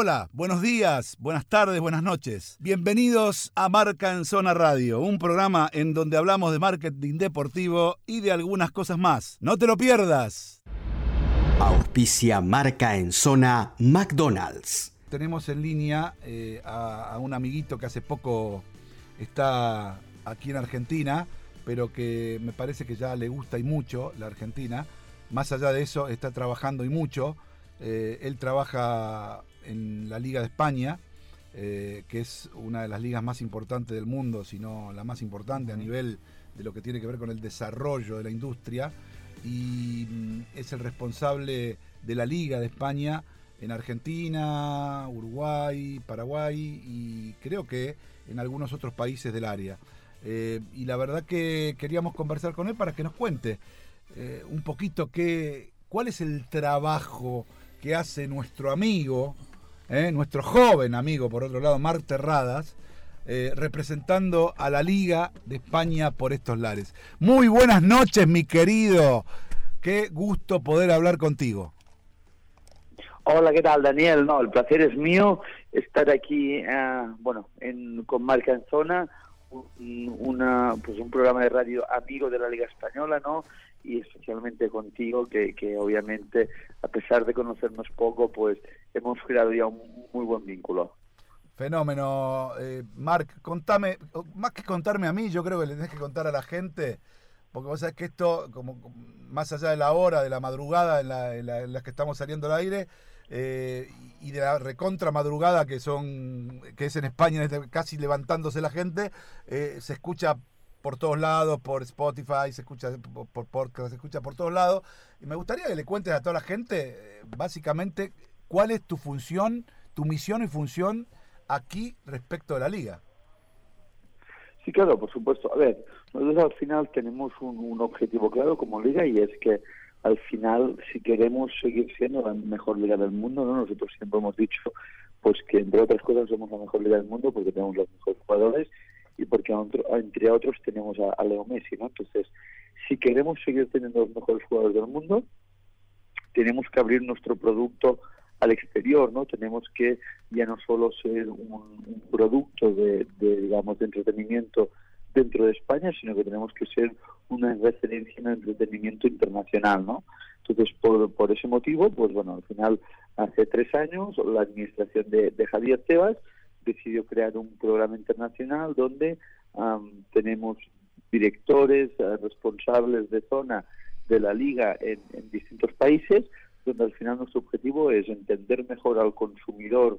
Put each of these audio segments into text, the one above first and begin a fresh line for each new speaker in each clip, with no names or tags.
Hola, buenos días, buenas tardes, buenas noches. Bienvenidos a Marca en Zona Radio, un programa en donde hablamos de marketing deportivo y de algunas cosas más. No te lo pierdas.
Auspicia Marca en Zona McDonald's.
Tenemos en línea eh, a, a un amiguito que hace poco está aquí en Argentina, pero que me parece que ya le gusta y mucho la Argentina. Más allá de eso, está trabajando y mucho. Eh, él trabaja en la Liga de España, eh, que es una de las ligas más importantes del mundo, si no la más importante a nivel de lo que tiene que ver con el desarrollo de la industria. Y mm, es el responsable de la Liga de España en Argentina, Uruguay, Paraguay y creo que en algunos otros países del área. Eh, y la verdad que queríamos conversar con él para que nos cuente eh, un poquito qué, cuál es el trabajo que hace nuestro amigo, eh, nuestro joven amigo, por otro lado, Marc Terradas, representando a la Liga de España por estos lares. Muy buenas noches, mi querido. Qué gusto poder hablar contigo.
Hola, ¿qué tal, Daniel? No, el placer es mío estar aquí, uh, bueno, en, con Marca Zona, un, una, pues un programa de radio amigo de la Liga Española, ¿no? Y especialmente contigo, que, que obviamente, a pesar de conocernos poco, pues hemos creado ya un muy buen vínculo.
Fenómeno. Eh, Marc, contame, más que contarme a mí, yo creo que le tenés que contar a la gente, porque vos sabés que esto, como más allá de la hora, de la madrugada en la, que estamos saliendo al aire, eh, y de la recontra madrugada que son que es en España casi levantándose la gente eh, se escucha por todos lados por Spotify se escucha por podcast se escucha por todos lados y me gustaría que le cuentes a toda la gente eh, básicamente cuál es tu función tu misión y función aquí respecto de la liga
Sí, claro, por supuesto. A ver, nosotros al final tenemos un, objetivo claro como liga y es que al final, si queremos seguir siendo la mejor liga del mundo, ¿no? nosotros siempre hemos dicho pues que entre otras cosas somos la mejor liga del mundo porque tenemos los mejores jugadores y porque entre otros tenemos a, a Leo Messi, ¿no? Entonces, si queremos seguir teniendo los mejores jugadores del mundo, tenemos que abrir nuestro producto al exterior, ¿no? Tenemos que ya no solo ser un, producto de, de, digamos, de entretenimiento dentro de España, sino que tenemos que ser una referencia en el entretenimiento internacional, ¿no? Entonces, por, ese motivo, pues bueno, al final, hace tres años, la administración de, de Javier Tebas decidió crear un programa internacional donde um, tenemos directores, uh, responsables de zona de la liga en, en distintos países, donde al final nuestro objetivo es entender mejor al consumidor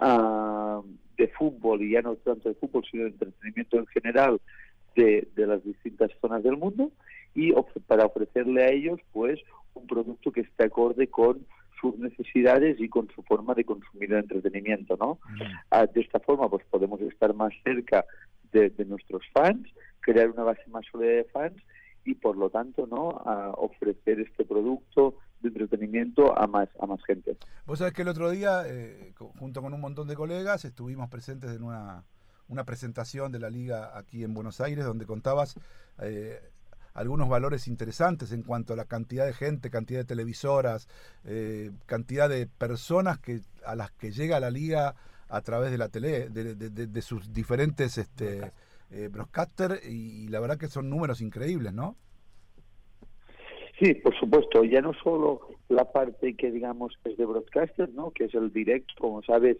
uh, de fútbol y ya no tanto de fútbol sino de entretenimiento en general de, de las distintas zonas del mundo y para ofrecerle a ellos pues un producto que esté acorde con sus necesidades y con su forma de consumir el entretenimiento, ¿no? Mm. Ah, de esta forma, pues podemos estar más cerca de, de, nuestros fans, crear una base más sólida de fans y, por lo tanto, ¿no? A ofrecer este producto de entretenimiento a más a más gente.
Vos sabés que el otro día, eh, junto con un montón de colegas, estuvimos presentes en una, una presentación de la liga aquí en Buenos Aires, donde contabas eh, algunos valores interesantes en cuanto a la cantidad de gente, cantidad de televisoras, eh, cantidad de personas que a las que llega la liga a través de la tele, de, de, de, de sus diferentes este, eh, broadcaster y, y la verdad que son números increíbles, ¿no?
Sí, por supuesto, ya no solo la parte que digamos es de broadcaster, ¿no? que es el directo, como sabes,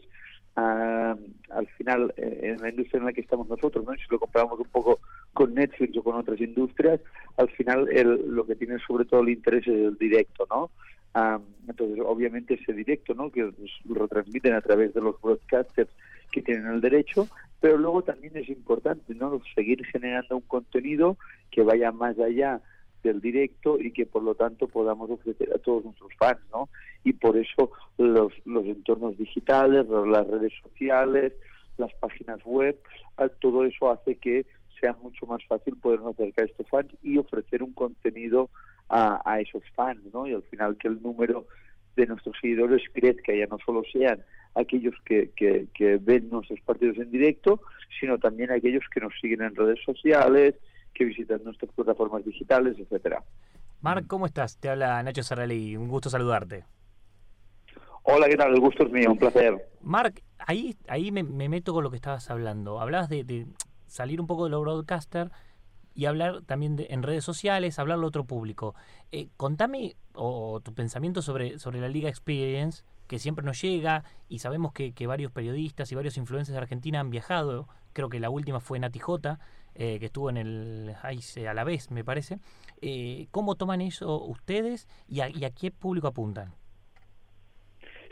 uh, al final eh, en la industria en la que estamos nosotros, ¿no? si lo comparamos un poco con Netflix o con otras industrias, al final el, lo que tiene sobre todo el interés es el directo, ¿no? Um, entonces, obviamente ese directo, ¿no? Que lo retransmiten a través de los broadcasters que tienen el derecho, pero luego también es importante, ¿no? Seguir generando un contenido que vaya más allá del directo y que por lo tanto podamos ofrecer a todos nuestros fans, ¿no? Y por eso los, los entornos digitales, las redes sociales, las páginas web, todo eso hace que sea mucho más fácil podernos acercar a estos fans y ofrecer un contenido a, a esos fans, ¿no? Y al final que el número de nuestros seguidores crezca, ya no solo sean aquellos que, que, que ven nuestros partidos en directo, sino también aquellos que nos siguen en redes sociales, que visitan nuestras plataformas digitales, etcétera.
Marc, ¿cómo estás? Te habla Nacho Sarralí, un gusto saludarte.
Hola, ¿qué tal? El gusto es mío, un placer.
Marc, ahí, ahí me, meto con lo que estabas hablando. Hablabas de, salir un poco de lo broadcaster y hablar también de, en redes sociales, hablarlo a otro público. Eh, contame o, tu pensamiento sobre, sobre la Liga Experience, que siempre nos llega y sabemos que, varios periodistas y varios influencers de Argentina han viajado. Creo que la última fue Nati J, eh, que estuvo en el a la vez, me parece. Eh, ¿Cómo toman eso ustedes y y a qué público apuntan?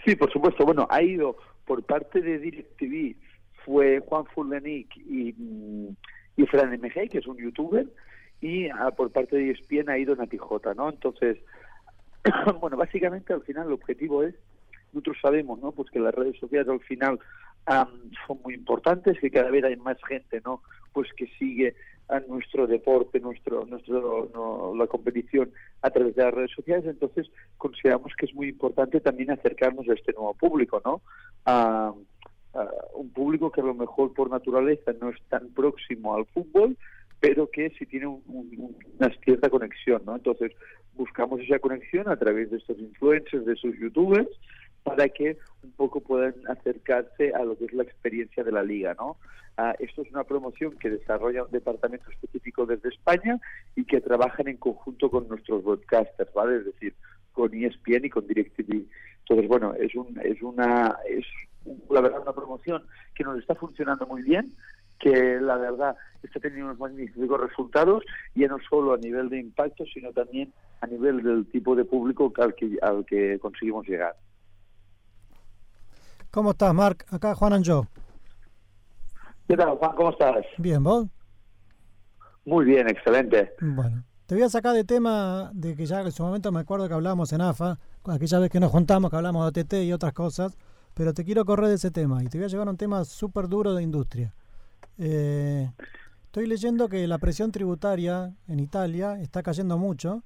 Sí, por supuesto. Bueno, ha ido por parte de DirecTV, fue Juan Fulenic y, mm, y Fran MG, que es un youtuber, y ah, por parte de ESPN ha ido Nati J, ¿no? Entonces, bueno, básicamente al final el objetivo es, nosotros sabemos, ¿no? Pues que las redes sociales al final son muy importantes, que cada vez hay más gente, ¿no? Pues que sigue a nuestro deporte, nuestro, nuestro, la competición a través de las redes sociales, entonces consideramos que es muy importante también acercarnos a este nuevo público, ¿no? A, un público que a lo mejor por naturaleza no es tan próximo al fútbol, pero que sí tiene una cierta conexión, ¿no? Entonces buscamos esa conexión a través de estos influencers, de sus youtubers, para que un poco puedan acercarse a lo que es la experiencia de la liga, ¿no? Ah, esto es una promoción que desarrolla un departamento específico desde España y que trabajan en conjunto con nuestros broadcasters, ¿vale? Es decir, con ESPN y con DirecTV. Entonces, bueno, es un, es una es la verdad una promoción que nos está funcionando muy bien, que la verdad está teniendo unos magníficos resultados, ya no solo a nivel de impacto, sino también a nivel del tipo de público al que, al que conseguimos llegar.
¿Cómo estás, Marc? Acá Juan Anjo.
¿Qué tal, Juan? ¿Cómo estás?
Bien, ¿vos?
Muy bien, excelente.
Bueno, te voy a sacar de tema de que ya en su momento me acuerdo que hablábamos en AFA, aquella vez que nos juntamos, que hablamos de OTT y otras cosas, pero te quiero correr de ese tema y te voy a llevar a un tema súper duro de industria. Eh, estoy leyendo que la presión tributaria en Italia está cayendo mucho,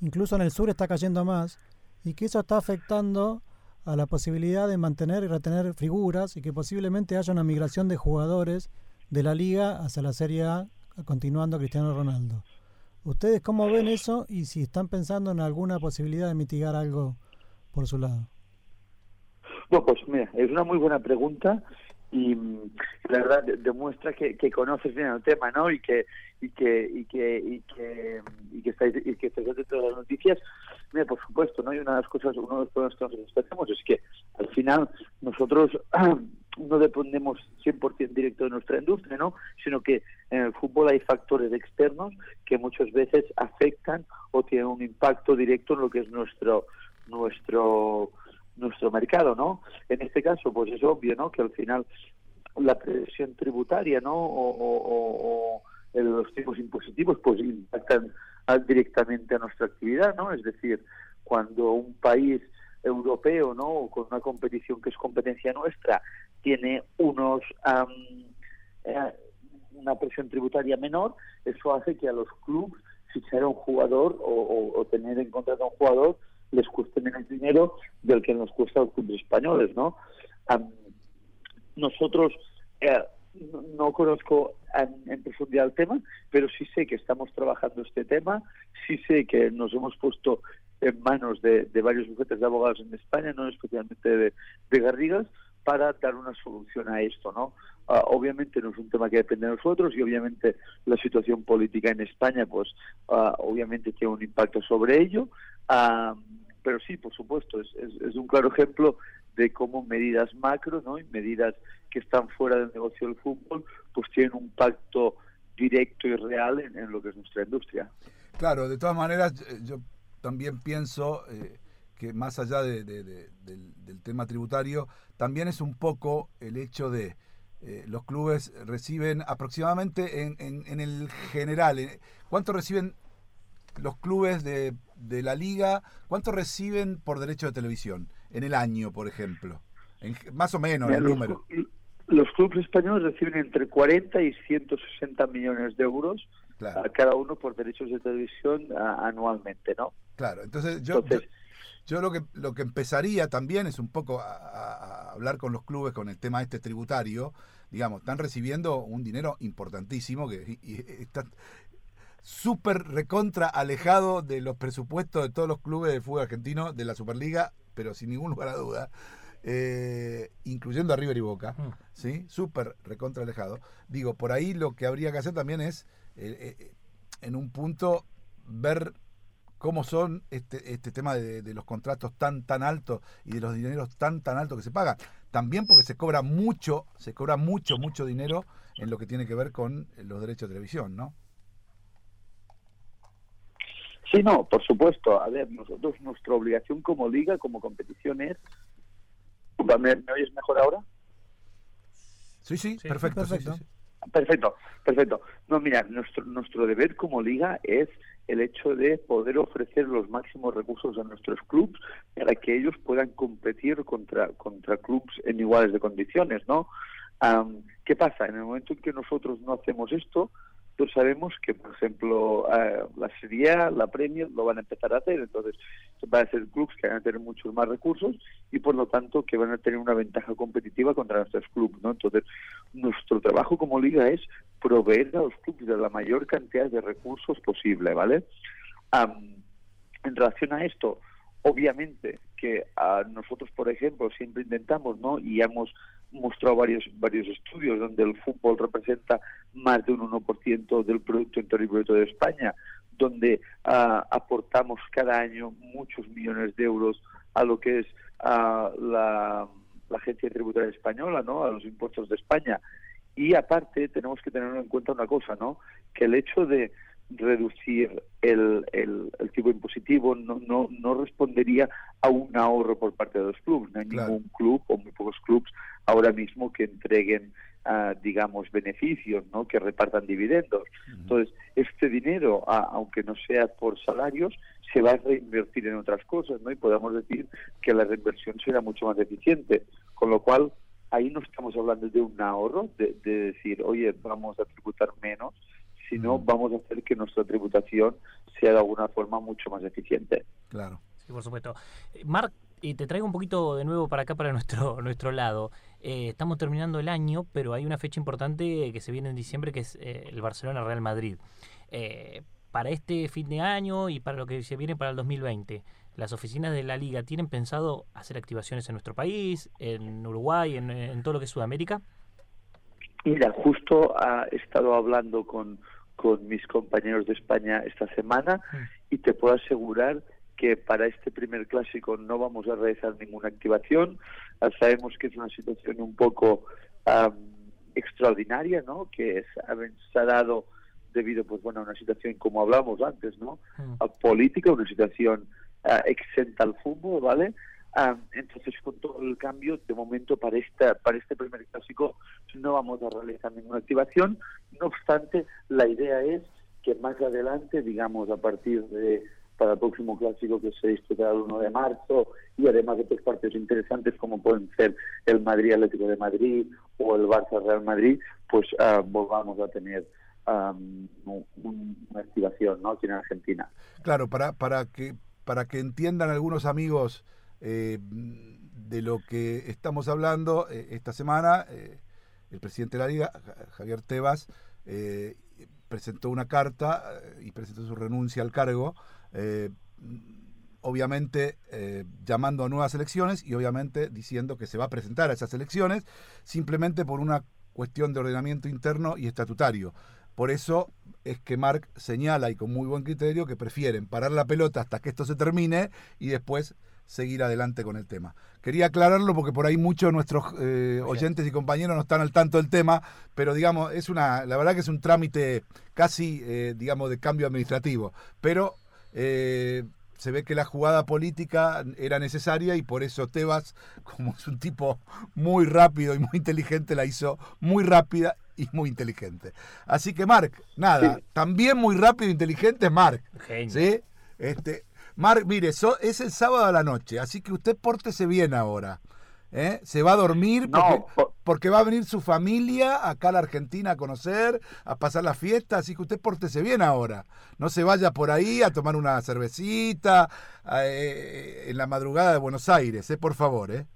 incluso en el sur está cayendo más, y que eso está afectando a la posibilidad de mantener y retener figuras y que posiblemente haya una migración de jugadores de la liga hacia la Serie A, continuando Cristiano Ronaldo. ¿Ustedes cómo ven eso y si están pensando en alguna posibilidad de mitigar algo por su lado?
Bueno, pues mira, es una muy buena pregunta y mm, la verdad demuestra que, que, conoces bien el tema, ¿no? Y que y que y que y que y que estáis y que estáis de todas las noticias. Mira, por supuesto, ¿no? Y una de las cosas, uno de los problemas que nosotros tenemos es que al final nosotros no dependemos 100% directo de nuestra industria, ¿no? Sino que en el fútbol hay factores externos que muchas veces afectan o tienen un impacto directo en lo que es nuestro nuestro nuestro mercado, ¿no? En este caso, pues es obvio, ¿no? Que al final la presión tributaria, ¿no? O, los tipos impositivos, pues impactan directamente a nuestra actividad, ¿no? Es decir, cuando un país europeo, ¿no? Con una competición que es competencia nuestra, tiene unos eh, una presión tributaria menor, eso hace que a los clubes fichar a un jugador o, o tener en contrato a un jugador les cueste menos dinero del que nos cuesta a los clubes españoles, ¿no? nosotros eh, no, conozco en, profundidad el tema, pero sí sé que estamos trabajando este tema, sí sé que nos hemos puesto en manos de, varios bufetes de abogados en España, no especialmente de, Garrigas, para dar una solución a esto, ¿no? Ah, obviamente no es un tema que depende de nosotros y obviamente la situación política en España, pues ah, obviamente tiene un impacto sobre ello. Ah, pero sí, por supuesto, es, es, un claro ejemplo de cómo medidas macro ¿no? y medidas que están fuera del negocio del fútbol, pues tienen un impacto directo y real en, lo que es nuestra industria.
Claro, de todas maneras, eh, yo también pienso eh, que más allá de, del, tema tributario, también es un poco el hecho de eh, los clubes reciben aproximadamente en, en, en el general, ¿cuánto reciben los clubes de, de, la liga, ¿cuánto reciben por derecho de televisión en el año, por ejemplo? más o menos el número.
Los clubes españoles reciben entre 40 y 160 millones de euros a cada uno por derechos de televisión anualmente, ¿no?
Claro, entonces yo, yo, lo que lo que empezaría también es un poco a, hablar con los clubes con el tema este tributario, digamos, están recibiendo un dinero importantísimo que y, está, súper recontra alejado de los presupuestos de todos los clubes de fútbol argentino de la Superliga pero sin ningún lugar a duda, eh, incluyendo a River y Boca,
Mm.
¿sí? Súper recontra alejado. Digo, por ahí lo que habría que hacer también es, eh, eh, en un punto, ver cómo son este, este tema de, de los contratos tan, tan altos y de los dineros tan, tan altos que se pagan. También porque se cobra mucho, se cobra mucho, mucho dinero en lo que tiene que ver con los derechos de televisión, ¿no?
Sí, no, por supuesto. A ver, nosotros, nuestra obligación como liga, como competición es... ¿Me, me oyes mejor ahora?
Sí, sí,
Sí,
perfecto.
perfecto.
sí, sí.
Perfecto, perfecto. No, mira, nuestro, nuestro deber como liga es el hecho de poder ofrecer los máximos recursos a nuestros clubes para que ellos puedan competir contra, contra clubes en iguales de condiciones, ¿no? ¿Qué pasa? En el momento en que nosotros no hacemos esto, sabemos que, por ejemplo, eh, la Serie A, la Premier lo van a empezar a hacer. Entonces, van a ser clubes que van a tener muchos más recursos y, por lo tanto, que van a tener una ventaja competitiva contra nuestros clubes. ¿no? Entonces, nuestro trabajo como liga es proveer a los clubes de la mayor cantidad de recursos posible, ¿vale? Am, en relación a esto, obviamente que a nosotros, por ejemplo, siempre intentamos, ¿no? Y hemos mostrado varios varios estudios donde el fútbol representa más de un 1% del Producto Interior Bruto de España, donde ah, aportamos cada año muchos millones de euros a lo que es ah, la, la Agencia Tributaria Española, ¿no? A los impuestos de España. Y aparte tenemos que tener en cuenta una cosa, ¿no? Que el hecho de reducir el, el, el tipo impositivo no, no, no respondería a un ahorro por parte de los clubes. No hay
Claro.
ningún club o muy pocos clubes ahora mismo que entreguen, ah, digamos, beneficios, ¿no? Que repartan dividendos. Entonces, este dinero, a- aunque no sea por salarios, se va a reinvertir en otras cosas, ¿no? Y podemos decir que la reinversión será mucho más eficiente. Con lo cual, ahí no estamos hablando de un ahorro, de, de decir, oye, vamos a tributar menos, sino vamos a hacer que nuestra tributación sea de alguna forma mucho más eficiente.
Claro.
Sí, por supuesto. Eh, Marc, y te traigo un poquito de nuevo para acá, para nuestro, nuestro lado. Eh, estamos terminando el año, pero hay una fecha importante que se viene en diciembre, que es eh, el Barcelona-Real Madrid. Eh, para este fin de año y para lo que se viene para el 2020, ¿las oficinas de la liga tienen pensado hacer activaciones en nuestro país, en Uruguay, en, en todo lo que es Sudamérica?
Mira, justo he estado hablando con, con mis compañeros de España esta semana y te puedo asegurar que para este primer clásico no vamos a realizar ninguna activación. Ah, sabemos que es una situación un poco am, extraordinaria, ¿no? Que se ha dado debido, pues bueno, a una situación como hablamos antes, ¿no?
Mm.
a política, una situación ah, exenta al fútbol, ¿vale? Ah, entonces, con todo el cambio, de momento para esta para este primer clásico no vamos a realizar ninguna activación. No obstante, la idea es que más adelante, digamos, a partir de para el próximo clásico que se disputará el 1 de marzo y además de otros partidos interesantes como pueden ser el Madrid Atlético de Madrid o el Barça Real Madrid, pues ah, volvamos a tener un- una activación ¿no? aquí en Argentina.
Claro, para, para que para que entiendan algunos amigos eh, de lo que estamos hablando eh, esta semana, eh, el presidente de la Liga, Ja- Javier Tebas, presentó una carta y presentó su renuncia al cargo, eh, obviamente eh, llamando a nuevas elecciones y obviamente diciendo que se va a presentar a esas elecciones simplemente por una cuestión de ordenamiento interno y estatutario. Por eso es que Mark señala y con muy buen criterio que prefieren parar la pelota hasta que esto se termine y después seguir adelante con el tema. Quería aclararlo porque por ahí muchos de nuestros eh, oyentes y compañeros no están al tanto del tema, pero digamos, es una, la verdad que es un trámite casi, eh, digamos, de cambio administrativo. Pero eh, se ve que la jugada política era necesaria y por eso Tebas, como es un tipo muy rápido y muy inteligente, la hizo muy rápida y muy inteligente. Así que Marc, nada,
Sí.
también muy rápido e inteligente es.
Genio.
¿Sí? Este, Marc, mire, so- es el sábado a la noche, así que usted pórtese bien ahora. ¿Eh? Se va a dormir
No,
porque,
por-
porque va a venir su familia acá a la Argentina a conocer, a pasar la fiesta, así que usted pórtese bien ahora. No se vaya por ahí a tomar una cervecita eh, en la madrugada de Buenos Aires, ¿eh? por favor. ¿eh?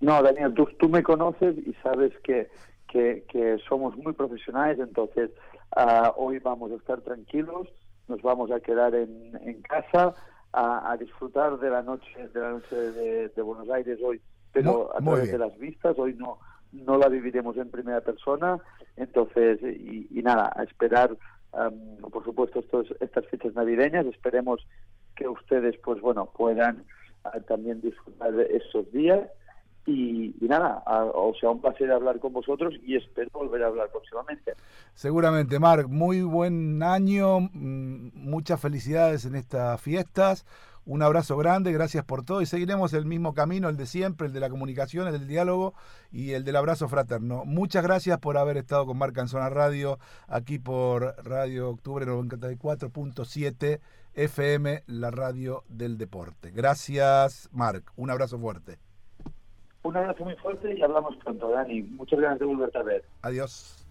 No, Daniel, tú, tú me conoces y sabes que, que, que somos muy profesionales, entonces ah, hoy vamos a estar tranquilos, nos vamos a quedar en, en casa a, a disfrutar de la noche de la noche de, de Buenos Aires hoy, pero a través de las vistas. Hoy no no la viviremos en primera persona, entonces y, y nada, a esperar, am, por supuesto, estos, estas fechas navideñas. Esperemos que ustedes, pues bueno, puedan ah, también disfrutar de esos días. Y, y nada, a- o sea, un placer hablar con vosotros y espero volver a hablar próximamente.
Seguramente, Marc, muy buen año, mm, muchas felicidades en estas fiestas, un abrazo grande, gracias por todo y seguiremos el mismo camino, el de siempre, el de la comunicación, el del diálogo y el del abrazo fraterno. Muchas gracias por haber estado con Marc en Zona Radio, aquí por Radio Octubre 94.7 FM, la radio del deporte. Gracias, Marc, un abrazo fuerte.
Un abrazo muy fuerte y hablamos pronto, Dani. Muchas ganas de volverte a ver.
Adiós.